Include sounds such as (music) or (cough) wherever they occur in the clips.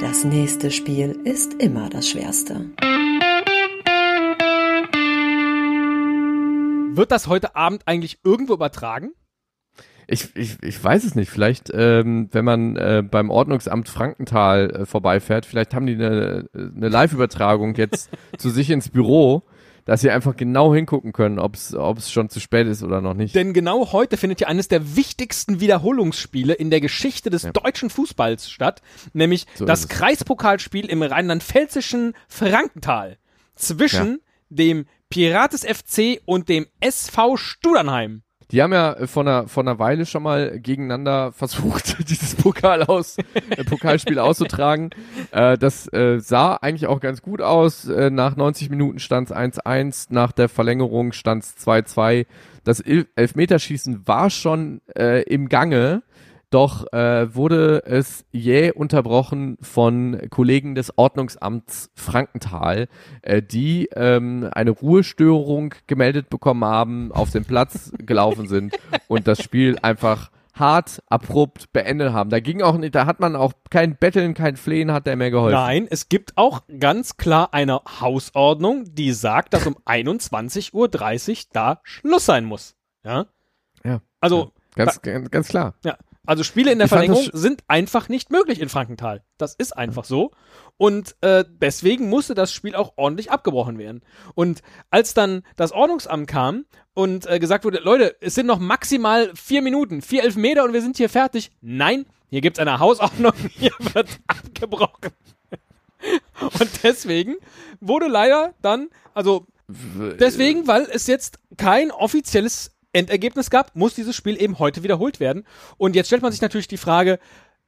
Das nächste Spiel ist immer das schwerste. Wird das heute Abend eigentlich irgendwo übertragen? Ich, ich, ich weiß es nicht. Vielleicht, ähm, wenn man äh, beim Ordnungsamt Frankenthal äh, vorbeifährt, vielleicht haben die eine, eine Live-Übertragung jetzt (laughs) zu sich ins Büro, dass sie einfach genau hingucken können, ob es schon zu spät ist oder noch nicht. Denn genau heute findet ja eines der wichtigsten Wiederholungsspiele in der Geschichte des ja. deutschen Fußballs statt, nämlich so das Kreispokalspiel im rheinland-pfälzischen Frankenthal zwischen ja. dem Pirates FC und dem SV Studernheim. Die haben ja vor einer, vor einer Weile schon mal gegeneinander (laughs) versucht, dieses Pokal aus, äh, Pokalspiel (laughs) auszutragen. Äh, das äh, sah eigentlich auch ganz gut aus. Äh, nach 90 Minuten stand es 1-1, nach der Verlängerung stand es 2-2. Das Elfmeterschießen war schon äh, im Gange. Doch äh, wurde es jäh unterbrochen von Kollegen des Ordnungsamts Frankenthal, äh, die ähm, eine Ruhestörung gemeldet bekommen haben, auf den Platz (laughs) gelaufen sind und das Spiel einfach hart, abrupt beendet haben. Da ging auch nicht, da hat man auch kein Betteln, kein Flehen hat der mehr geholfen. Nein, es gibt auch ganz klar eine Hausordnung, die sagt, dass um 21.30 Uhr da Schluss sein muss. Ja. Ja. Also. Ja, ganz, ganz, ganz klar. Ja. Also Spiele in der ich Verlängerung sind einfach nicht möglich in Frankenthal. Das ist einfach so. Und äh, deswegen musste das Spiel auch ordentlich abgebrochen werden. Und als dann das Ordnungsamt kam und äh, gesagt wurde, Leute, es sind noch maximal vier Minuten, vier Elfmeter und wir sind hier fertig. Nein, hier gibt's eine Hausordnung, (laughs) hier wird abgebrochen. und deswegen wurde leider dann, also deswegen, weil es jetzt kein offizielles Endergebnis gab, muss dieses Spiel eben heute wiederholt werden. Und jetzt stellt man sich natürlich die Frage,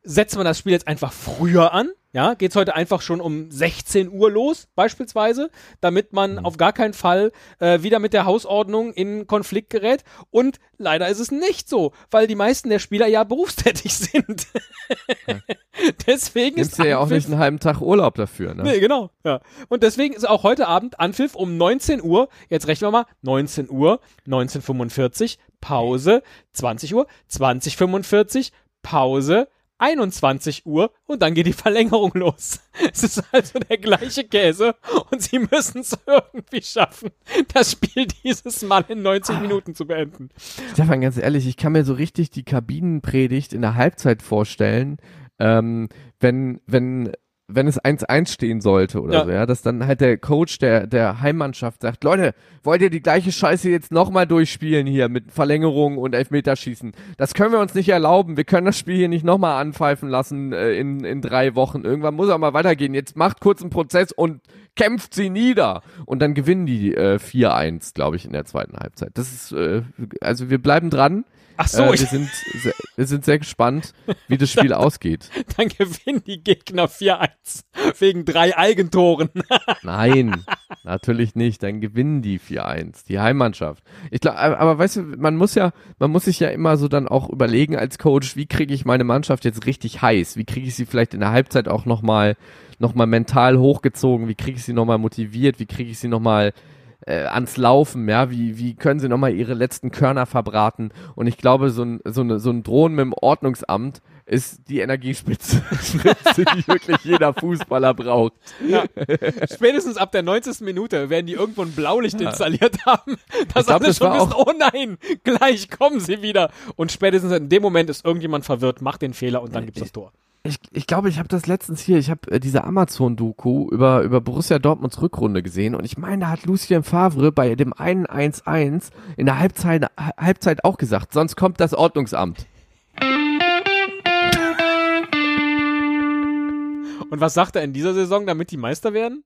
setzt man das Spiel jetzt einfach früher an? Ja, geht's heute einfach schon um 16 Uhr los, beispielsweise, damit man mhm. auf gar keinen Fall äh, wieder mit der Hausordnung in Konflikt gerät. Und leider ist es nicht so, weil die meisten der Spieler ja berufstätig (laughs) sind. Ja. deswegen Nimmst ist ja auch nicht einen halben Tag Urlaub dafür, ne? Nee, genau. Ja. Und deswegen ist auch heute Abend Anpfiff um 19 Uhr. Jetzt rechnen wir mal. 19 Uhr, 1945, Pause, 20 Uhr, 2045, Pause, 21 Uhr und dann geht die Verlängerung los. (laughs) Es ist also der gleiche Käse und sie müssen es (laughs) irgendwie schaffen, das Spiel dieses Mal in 90 Minuten zu beenden. Stefan, ganz ehrlich, ich kann mir so richtig die Kabinenpredigt in der Halbzeit vorstellen, ähm, wenn, wenn wenn es 1-1 stehen sollte oder ja. so, ja, dass dann halt der Coach der, der Heimmannschaft sagt, Leute, wollt ihr die gleiche Scheiße jetzt nochmal durchspielen hier mit Verlängerung und Elfmeterschießen? Das können wir uns nicht erlauben. Wir können das Spiel hier nicht nochmal anpfeifen lassen äh, in, in drei Wochen. Irgendwann muss er mal weitergehen. Jetzt macht kurz einen Prozess und kämpft sie nieder. Und dann gewinnen die äh, 4-1, glaube ich, in der zweiten Halbzeit. Das ist, äh, also wir bleiben dran. Ach so, äh, wir, sind sehr, wir sind sehr gespannt, wie das Spiel (laughs) ausgeht. Dann gewinnen die Gegner 4-1 wegen drei Eigentoren. (laughs) Nein, natürlich nicht. Dann gewinnen die 4-1, die Heimmannschaft. Ich glaube, aber, weißt du, man muss ja, man muss sich ja immer so dann auch überlegen als Coach, wie kriege ich meine Mannschaft jetzt richtig heiß? Wie kriege ich sie vielleicht in der Halbzeit auch nochmal noch mal mental hochgezogen? Wie kriege ich sie nochmal motiviert? Wie kriege ich sie nochmal äh, ans Laufen, ja, wie, wie können sie nochmal ihre letzten Körner verbraten? Und ich glaube, so ein, so, eine, so ein Drohnen mit dem Ordnungsamt ist die Energiespitze, (laughs) die wirklich jeder Fußballer braucht. Ja. Spätestens ab der 90. Minute werden die irgendwo ein Blaulicht ja. installiert haben, dass glaub, alle das schon wissen, oh nein, gleich kommen sie wieder. Und spätestens in dem Moment ist irgendjemand verwirrt, macht den Fehler und dann gibt's das Tor ich, ich glaube, ich habe das letztens hier, ich habe äh, diese Amazon-Doku über, über Borussia Dortmunds Rückrunde gesehen und ich meine, da hat Lucien Favre bei dem einen 1-1 in der Halbzeit, Halbzeit auch gesagt, sonst kommt das Ordnungsamt. Und was sagt er in dieser Saison, damit die Meister werden?